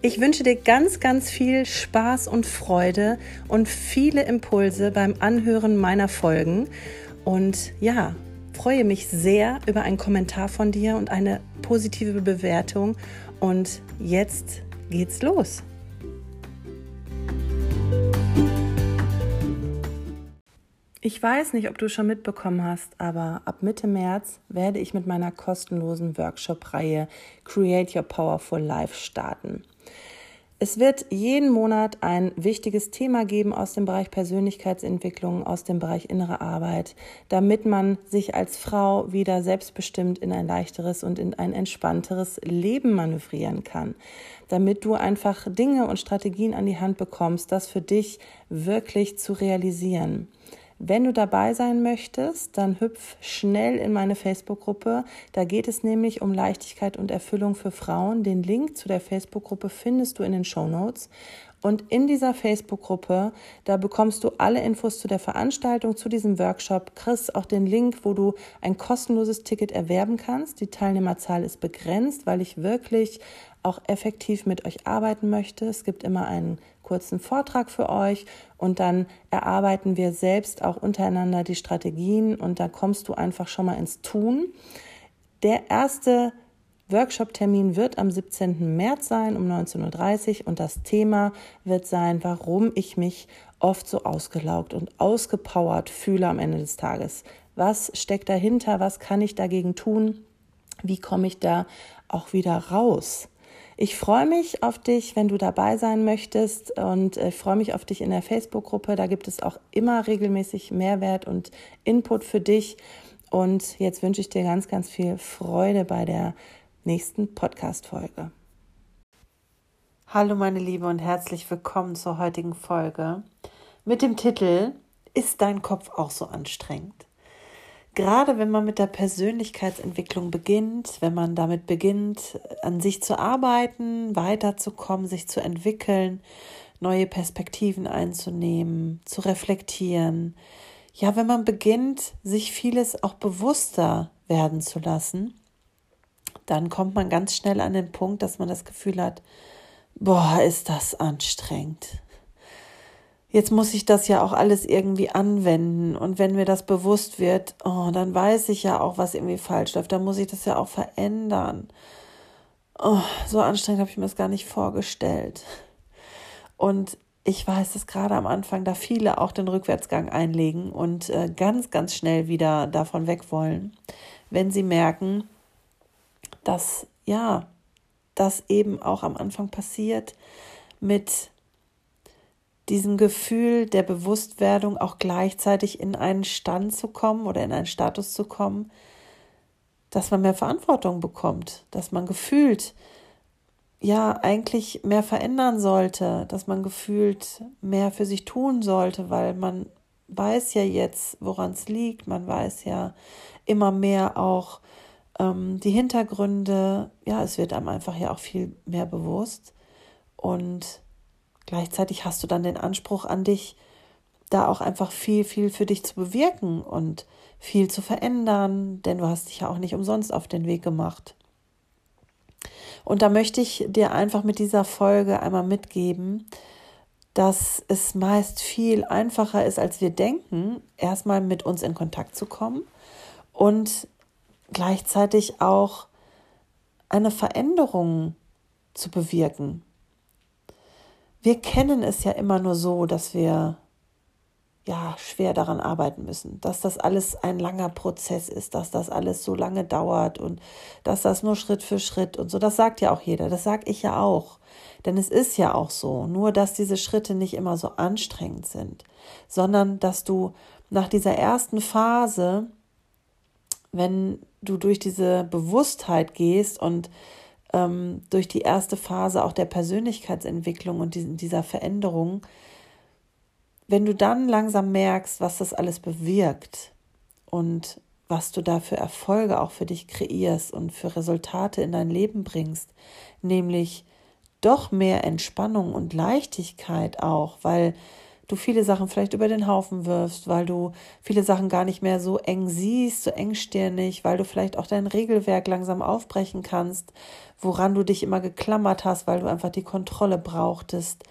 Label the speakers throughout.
Speaker 1: Ich wünsche dir ganz, ganz viel Spaß und Freude und viele Impulse beim Anhören meiner Folgen. Und ja, freue mich sehr über einen Kommentar von dir und eine positive Bewertung. Und jetzt geht's los. Ich weiß nicht, ob du schon mitbekommen hast, aber ab Mitte März werde ich mit meiner kostenlosen Workshop-Reihe Create Your Powerful Life starten. Es wird jeden Monat ein wichtiges Thema geben aus dem Bereich Persönlichkeitsentwicklung, aus dem Bereich innere Arbeit, damit man sich als Frau wieder selbstbestimmt in ein leichteres und in ein entspannteres Leben manövrieren kann. Damit du einfach Dinge und Strategien an die Hand bekommst, das für dich wirklich zu realisieren. Wenn du dabei sein möchtest, dann hüpf schnell in meine Facebook-Gruppe. Da geht es nämlich um Leichtigkeit und Erfüllung für Frauen. Den Link zu der Facebook-Gruppe findest du in den Show Notes. Und in dieser Facebook-Gruppe, da bekommst du alle Infos zu der Veranstaltung, zu diesem Workshop, kriegst auch den Link, wo du ein kostenloses Ticket erwerben kannst. Die Teilnehmerzahl ist begrenzt, weil ich wirklich auch effektiv mit euch arbeiten möchte. Es gibt immer einen kurzen Vortrag für euch und dann erarbeiten wir selbst auch untereinander die Strategien und da kommst du einfach schon mal ins Tun. Der erste Workshop-Termin wird am 17. März sein um 19.30 Uhr und das Thema wird sein, warum ich mich oft so ausgelaugt und ausgepowert fühle am Ende des Tages. Was steckt dahinter? Was kann ich dagegen tun? Wie komme ich da auch wieder raus? Ich freue mich auf dich, wenn du dabei sein möchtest und ich freue mich auf dich in der Facebook-Gruppe. Da gibt es auch immer regelmäßig Mehrwert und Input für dich. Und jetzt wünsche ich dir ganz, ganz viel Freude bei der nächsten Podcast-Folge. Hallo meine Liebe und herzlich willkommen zur heutigen Folge mit dem Titel Ist dein Kopf auch so anstrengend? Gerade wenn man mit der Persönlichkeitsentwicklung beginnt, wenn man damit beginnt, an sich zu arbeiten, weiterzukommen, sich zu entwickeln, neue Perspektiven einzunehmen, zu reflektieren, ja, wenn man beginnt, sich vieles auch bewusster werden zu lassen, dann kommt man ganz schnell an den Punkt, dass man das Gefühl hat, boah, ist das anstrengend. Jetzt muss ich das ja auch alles irgendwie anwenden. Und wenn mir das bewusst wird, oh, dann weiß ich ja auch, was irgendwie falsch läuft. Dann muss ich das ja auch verändern. Oh, so anstrengend habe ich mir das gar nicht vorgestellt. Und ich weiß, dass gerade am Anfang da viele auch den Rückwärtsgang einlegen und äh, ganz, ganz schnell wieder davon weg wollen, wenn sie merken, dass ja, das eben auch am Anfang passiert mit diesem Gefühl der Bewusstwerdung auch gleichzeitig in einen Stand zu kommen oder in einen Status zu kommen, dass man mehr Verantwortung bekommt, dass man gefühlt ja eigentlich mehr verändern sollte, dass man gefühlt mehr für sich tun sollte, weil man weiß ja jetzt, woran es liegt, man weiß ja immer mehr auch, ähm, die Hintergründe, ja, es wird einem einfach ja auch viel mehr bewusst. Und gleichzeitig hast du dann den Anspruch an dich, da auch einfach viel, viel für dich zu bewirken und viel zu verändern, denn du hast dich ja auch nicht umsonst auf den Weg gemacht. Und da möchte ich dir einfach mit dieser Folge einmal mitgeben, dass es meist viel einfacher ist, als wir denken, erstmal mit uns in Kontakt zu kommen und gleichzeitig auch eine Veränderung zu bewirken. Wir kennen es ja immer nur so, dass wir ja schwer daran arbeiten müssen, dass das alles ein langer Prozess ist, dass das alles so lange dauert und dass das nur Schritt für Schritt und so. Das sagt ja auch jeder, das sag ich ja auch. Denn es ist ja auch so, nur dass diese Schritte nicht immer so anstrengend sind, sondern dass du nach dieser ersten Phase, wenn du durch diese Bewusstheit gehst und ähm, durch die erste Phase auch der Persönlichkeitsentwicklung und dieser Veränderung, wenn du dann langsam merkst, was das alles bewirkt und was du da für Erfolge auch für dich kreierst und für Resultate in dein Leben bringst, nämlich doch mehr Entspannung und Leichtigkeit auch, weil du viele Sachen vielleicht über den Haufen wirfst, weil du viele Sachen gar nicht mehr so eng siehst, so engstirnig, weil du vielleicht auch dein Regelwerk langsam aufbrechen kannst, woran du dich immer geklammert hast, weil du einfach die Kontrolle brauchtest.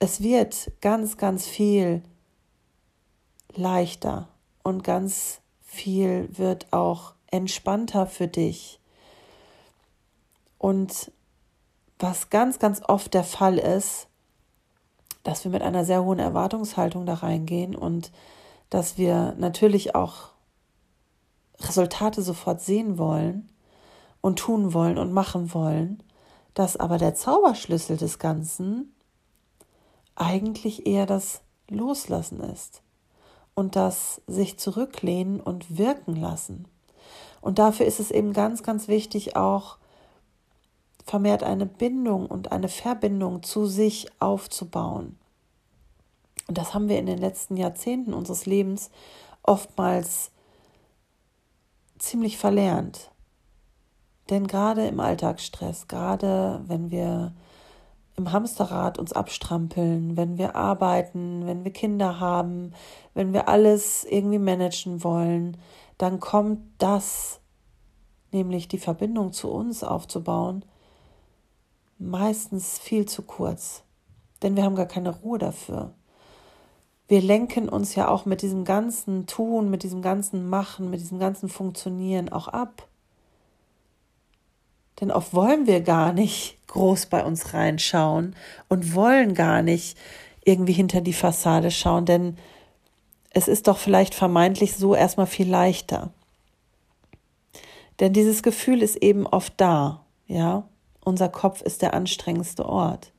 Speaker 1: Es wird ganz, ganz viel leichter und ganz viel wird auch entspannter für dich. Und was ganz, ganz oft der Fall ist, dass wir mit einer sehr hohen Erwartungshaltung da reingehen und dass wir natürlich auch Resultate sofort sehen wollen und tun wollen und machen wollen, dass aber der Zauberschlüssel des Ganzen eigentlich eher das Loslassen ist und das sich zurücklehnen und wirken lassen. Und dafür ist es eben ganz, ganz wichtig, auch vermehrt eine Bindung und eine Verbindung zu sich aufzubauen. Und das haben wir in den letzten Jahrzehnten unseres Lebens oftmals ziemlich verlernt. Denn gerade im Alltagsstress, gerade wenn wir im Hamsterrad uns abstrampeln, wenn wir arbeiten, wenn wir Kinder haben, wenn wir alles irgendwie managen wollen, dann kommt das, nämlich die Verbindung zu uns aufzubauen, meistens viel zu kurz, denn wir haben gar keine Ruhe dafür. Wir lenken uns ja auch mit diesem ganzen Tun, mit diesem ganzen Machen, mit diesem ganzen Funktionieren auch ab. Denn oft wollen wir gar nicht groß bei uns reinschauen und wollen gar nicht irgendwie hinter die Fassade schauen, denn es ist doch vielleicht vermeintlich so erstmal viel leichter. Denn dieses Gefühl ist eben oft da, ja. Unser Kopf ist der anstrengendste Ort.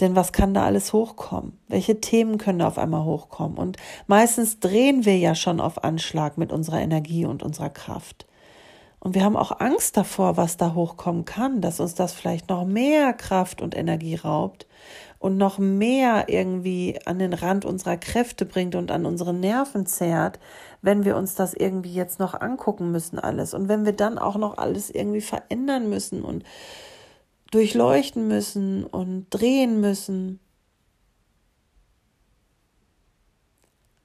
Speaker 1: Denn was kann da alles hochkommen? Welche Themen können da auf einmal hochkommen? Und meistens drehen wir ja schon auf Anschlag mit unserer Energie und unserer Kraft. Und wir haben auch Angst davor, was da hochkommen kann, dass uns das vielleicht noch mehr Kraft und Energie raubt und noch mehr irgendwie an den Rand unserer Kräfte bringt und an unsere Nerven zerrt, wenn wir uns das irgendwie jetzt noch angucken müssen alles. Und wenn wir dann auch noch alles irgendwie verändern müssen und durchleuchten müssen und drehen müssen.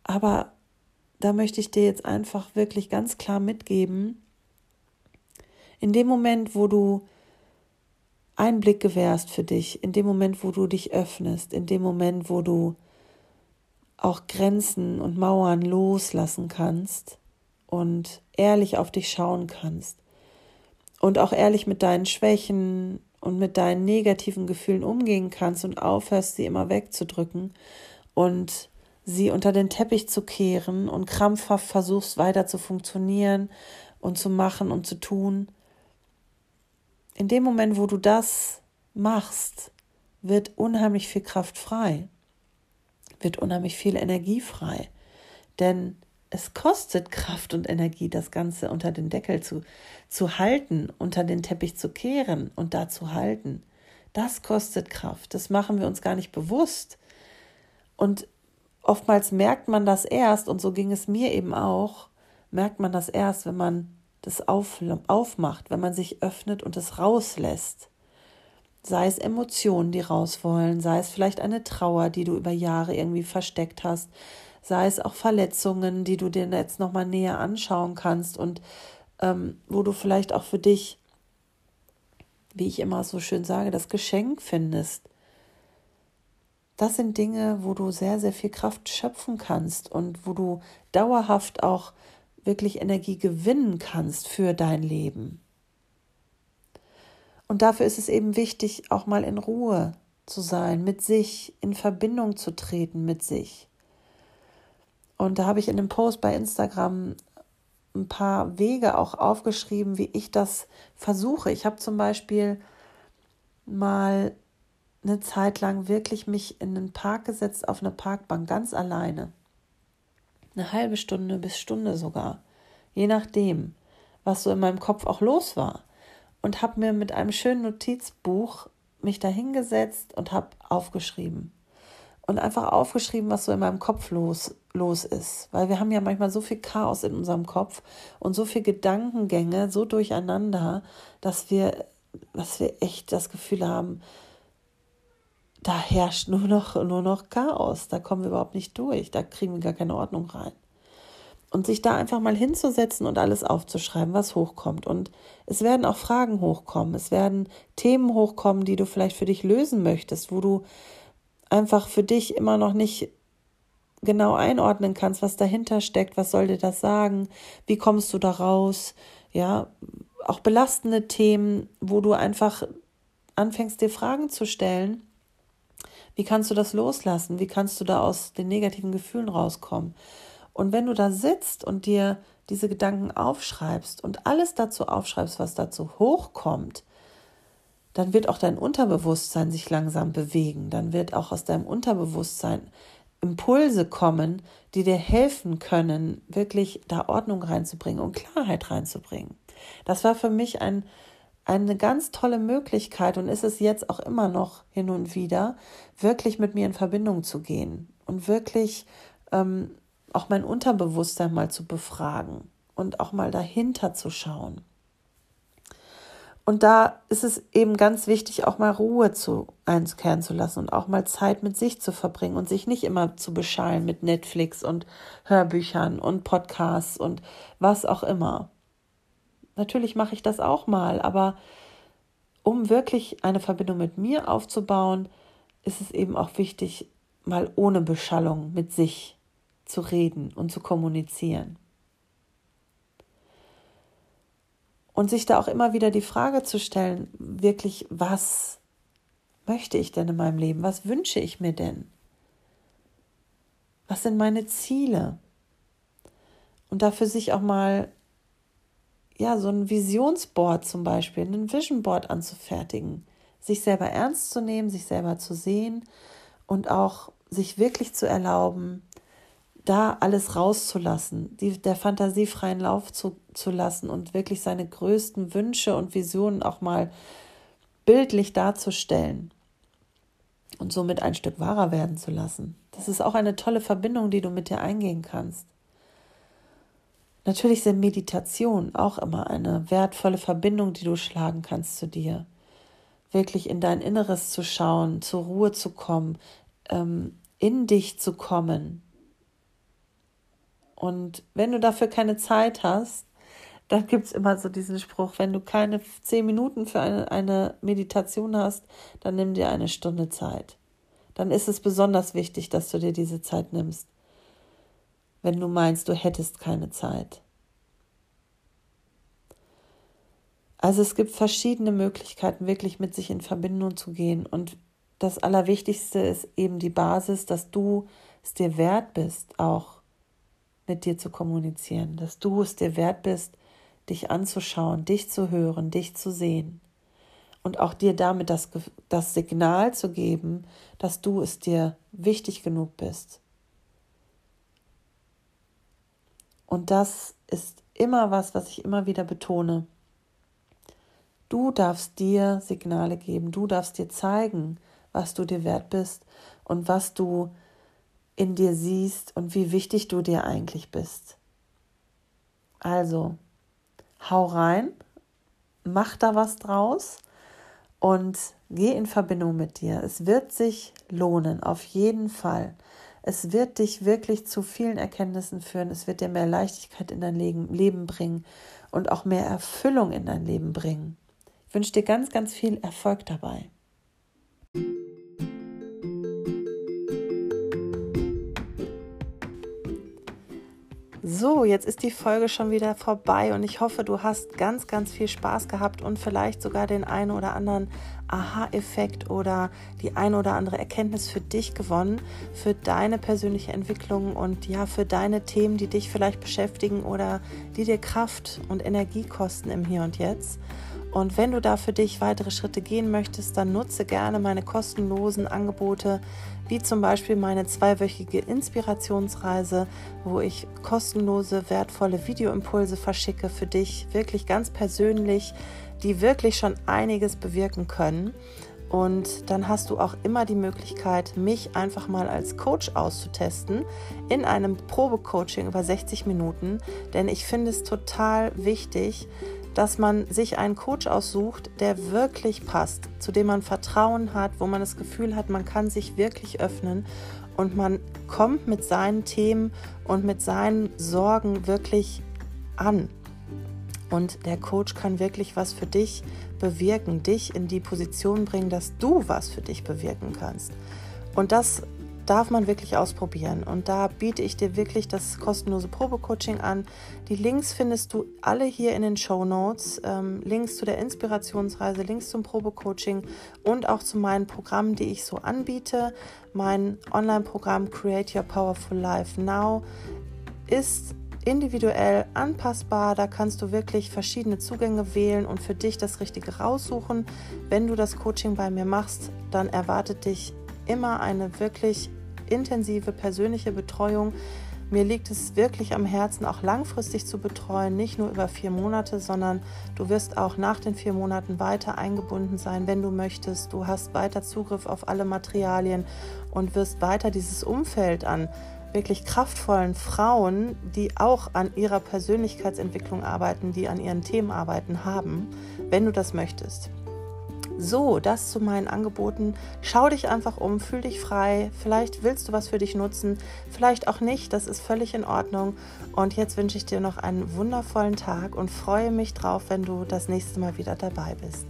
Speaker 1: Aber da möchte ich dir jetzt einfach wirklich ganz klar mitgeben, in dem Moment, wo du Einblick gewährst für dich, in dem Moment, wo du dich öffnest, in dem Moment, wo du auch Grenzen und Mauern loslassen kannst und ehrlich auf dich schauen kannst und auch ehrlich mit deinen Schwächen und mit deinen negativen Gefühlen umgehen kannst und aufhörst, sie immer wegzudrücken und sie unter den Teppich zu kehren und krampfhaft versuchst weiter zu funktionieren und zu machen und zu tun. In dem Moment, wo du das machst, wird unheimlich viel Kraft frei, wird unheimlich viel Energie frei. Denn es kostet Kraft und Energie, das Ganze unter den Deckel zu, zu halten, unter den Teppich zu kehren und da zu halten. Das kostet Kraft. Das machen wir uns gar nicht bewusst. Und oftmals merkt man das erst, und so ging es mir eben auch, merkt man das erst, wenn man das auf, aufmacht, wenn man sich öffnet und es rauslässt. Sei es Emotionen, die raus wollen, sei es vielleicht eine Trauer, die du über Jahre irgendwie versteckt hast, sei es auch Verletzungen, die du dir jetzt nochmal näher anschauen kannst und ähm, wo du vielleicht auch für dich, wie ich immer so schön sage, das Geschenk findest. Das sind Dinge, wo du sehr, sehr viel Kraft schöpfen kannst und wo du dauerhaft auch wirklich Energie gewinnen kannst für dein Leben. Und dafür ist es eben wichtig, auch mal in Ruhe zu sein, mit sich, in Verbindung zu treten mit sich. Und da habe ich in dem Post bei Instagram ein paar Wege auch aufgeschrieben, wie ich das versuche. Ich habe zum Beispiel mal eine Zeit lang wirklich mich in den Park gesetzt, auf eine Parkbank, ganz alleine. Eine halbe Stunde bis Stunde sogar, je nachdem, was so in meinem Kopf auch los war. Und habe mir mit einem schönen Notizbuch mich da hingesetzt und habe aufgeschrieben. Und einfach aufgeschrieben, was so in meinem Kopf los, los ist. Weil wir haben ja manchmal so viel Chaos in unserem Kopf und so viele Gedankengänge so durcheinander, dass wir, dass wir echt das Gefühl haben, da herrscht nur noch, nur noch Chaos. Da kommen wir überhaupt nicht durch. Da kriegen wir gar keine Ordnung rein. Und sich da einfach mal hinzusetzen und alles aufzuschreiben, was hochkommt. Und es werden auch Fragen hochkommen. Es werden Themen hochkommen, die du vielleicht für dich lösen möchtest, wo du einfach für dich immer noch nicht genau einordnen kannst, was dahinter steckt, was soll dir das sagen, wie kommst du da raus, ja, auch belastende Themen, wo du einfach anfängst, dir Fragen zu stellen. Wie kannst du das loslassen? Wie kannst du da aus den negativen Gefühlen rauskommen? Und wenn du da sitzt und dir diese Gedanken aufschreibst und alles dazu aufschreibst, was dazu hochkommt, dann wird auch dein Unterbewusstsein sich langsam bewegen. Dann wird auch aus deinem Unterbewusstsein Impulse kommen, die dir helfen können, wirklich da Ordnung reinzubringen und Klarheit reinzubringen. Das war für mich ein, eine ganz tolle Möglichkeit und ist es jetzt auch immer noch hin und wieder, wirklich mit mir in Verbindung zu gehen und wirklich ähm, auch mein Unterbewusstsein mal zu befragen und auch mal dahinter zu schauen. Und da ist es eben ganz wichtig, auch mal Ruhe zu einkehren zu lassen und auch mal Zeit mit sich zu verbringen und sich nicht immer zu beschallen mit Netflix und Hörbüchern und Podcasts und was auch immer. Natürlich mache ich das auch mal, aber um wirklich eine Verbindung mit mir aufzubauen, ist es eben auch wichtig, mal ohne Beschallung mit sich zu reden und zu kommunizieren. Und sich da auch immer wieder die Frage zu stellen, wirklich, was möchte ich denn in meinem Leben? Was wünsche ich mir denn? Was sind meine Ziele? Und dafür sich auch mal, ja, so ein Visionsboard zum Beispiel, ein Vision Board anzufertigen, sich selber ernst zu nehmen, sich selber zu sehen und auch sich wirklich zu erlauben, da alles rauszulassen, die, der Fantasie freien Lauf zu, zu lassen und wirklich seine größten Wünsche und Visionen auch mal bildlich darzustellen und somit ein Stück wahrer werden zu lassen. Das ist auch eine tolle Verbindung, die du mit dir eingehen kannst. Natürlich sind Meditationen auch immer eine wertvolle Verbindung, die du schlagen kannst zu dir. Wirklich in dein Inneres zu schauen, zur Ruhe zu kommen, ähm, in dich zu kommen, und wenn du dafür keine Zeit hast, dann gibt es immer so diesen Spruch, wenn du keine zehn Minuten für eine, eine Meditation hast, dann nimm dir eine Stunde Zeit. Dann ist es besonders wichtig, dass du dir diese Zeit nimmst, wenn du meinst, du hättest keine Zeit. Also es gibt verschiedene Möglichkeiten, wirklich mit sich in Verbindung zu gehen. Und das Allerwichtigste ist eben die Basis, dass du es dir wert bist, auch mit dir zu kommunizieren, dass du es dir wert bist, dich anzuschauen, dich zu hören, dich zu sehen und auch dir damit das, das Signal zu geben, dass du es dir wichtig genug bist. Und das ist immer was, was ich immer wieder betone. Du darfst dir Signale geben, du darfst dir zeigen, was du dir wert bist und was du in dir siehst und wie wichtig du dir eigentlich bist. Also, hau rein, mach da was draus und geh in Verbindung mit dir. Es wird sich lohnen, auf jeden Fall. Es wird dich wirklich zu vielen Erkenntnissen führen. Es wird dir mehr Leichtigkeit in dein Leben bringen und auch mehr Erfüllung in dein Leben bringen. Ich wünsche dir ganz, ganz viel Erfolg dabei. So, jetzt ist die Folge schon wieder vorbei und ich hoffe, du hast ganz, ganz viel Spaß gehabt und vielleicht sogar den einen oder anderen Aha-Effekt oder die eine oder andere Erkenntnis für dich gewonnen, für deine persönliche Entwicklung und ja, für deine Themen, die dich vielleicht beschäftigen oder die dir Kraft und Energie kosten im Hier und Jetzt. Und wenn du da für dich weitere Schritte gehen möchtest, dann nutze gerne meine kostenlosen Angebote, wie zum Beispiel meine zweiwöchige Inspirationsreise, wo ich kostenlose, wertvolle Videoimpulse verschicke für dich, wirklich ganz persönlich, die wirklich schon einiges bewirken können. Und dann hast du auch immer die Möglichkeit, mich einfach mal als Coach auszutesten in einem Probecoaching über 60 Minuten. Denn ich finde es total wichtig, dass man sich einen Coach aussucht, der wirklich passt, zu dem man Vertrauen hat, wo man das Gefühl hat, man kann sich wirklich öffnen und man kommt mit seinen Themen und mit seinen Sorgen wirklich an. Und der Coach kann wirklich was für dich bewirken, dich in die Position bringen, dass du was für dich bewirken kannst. Und das darf man wirklich ausprobieren. Und da biete ich dir wirklich das kostenlose Probecoaching an. Die Links findest du alle hier in den Show Notes. Ähm, Links zu der Inspirationsreise, Links zum Probecoaching und auch zu meinen Programmen, die ich so anbiete. Mein Online-Programm Create Your Powerful Life Now ist individuell anpassbar. Da kannst du wirklich verschiedene Zugänge wählen und für dich das Richtige raussuchen. Wenn du das Coaching bei mir machst, dann erwartet dich immer eine wirklich intensive persönliche Betreuung. Mir liegt es wirklich am Herzen, auch langfristig zu betreuen, nicht nur über vier Monate, sondern du wirst auch nach den vier Monaten weiter eingebunden sein, wenn du möchtest. Du hast weiter Zugriff auf alle Materialien und wirst weiter dieses Umfeld an wirklich kraftvollen Frauen, die auch an ihrer Persönlichkeitsentwicklung arbeiten, die an ihren Themen arbeiten, haben, wenn du das möchtest. So, das zu meinen Angeboten. Schau dich einfach um, fühl dich frei. Vielleicht willst du was für dich nutzen, vielleicht auch nicht. Das ist völlig in Ordnung. Und jetzt wünsche ich dir noch einen wundervollen Tag und freue mich drauf, wenn du das nächste Mal wieder dabei bist.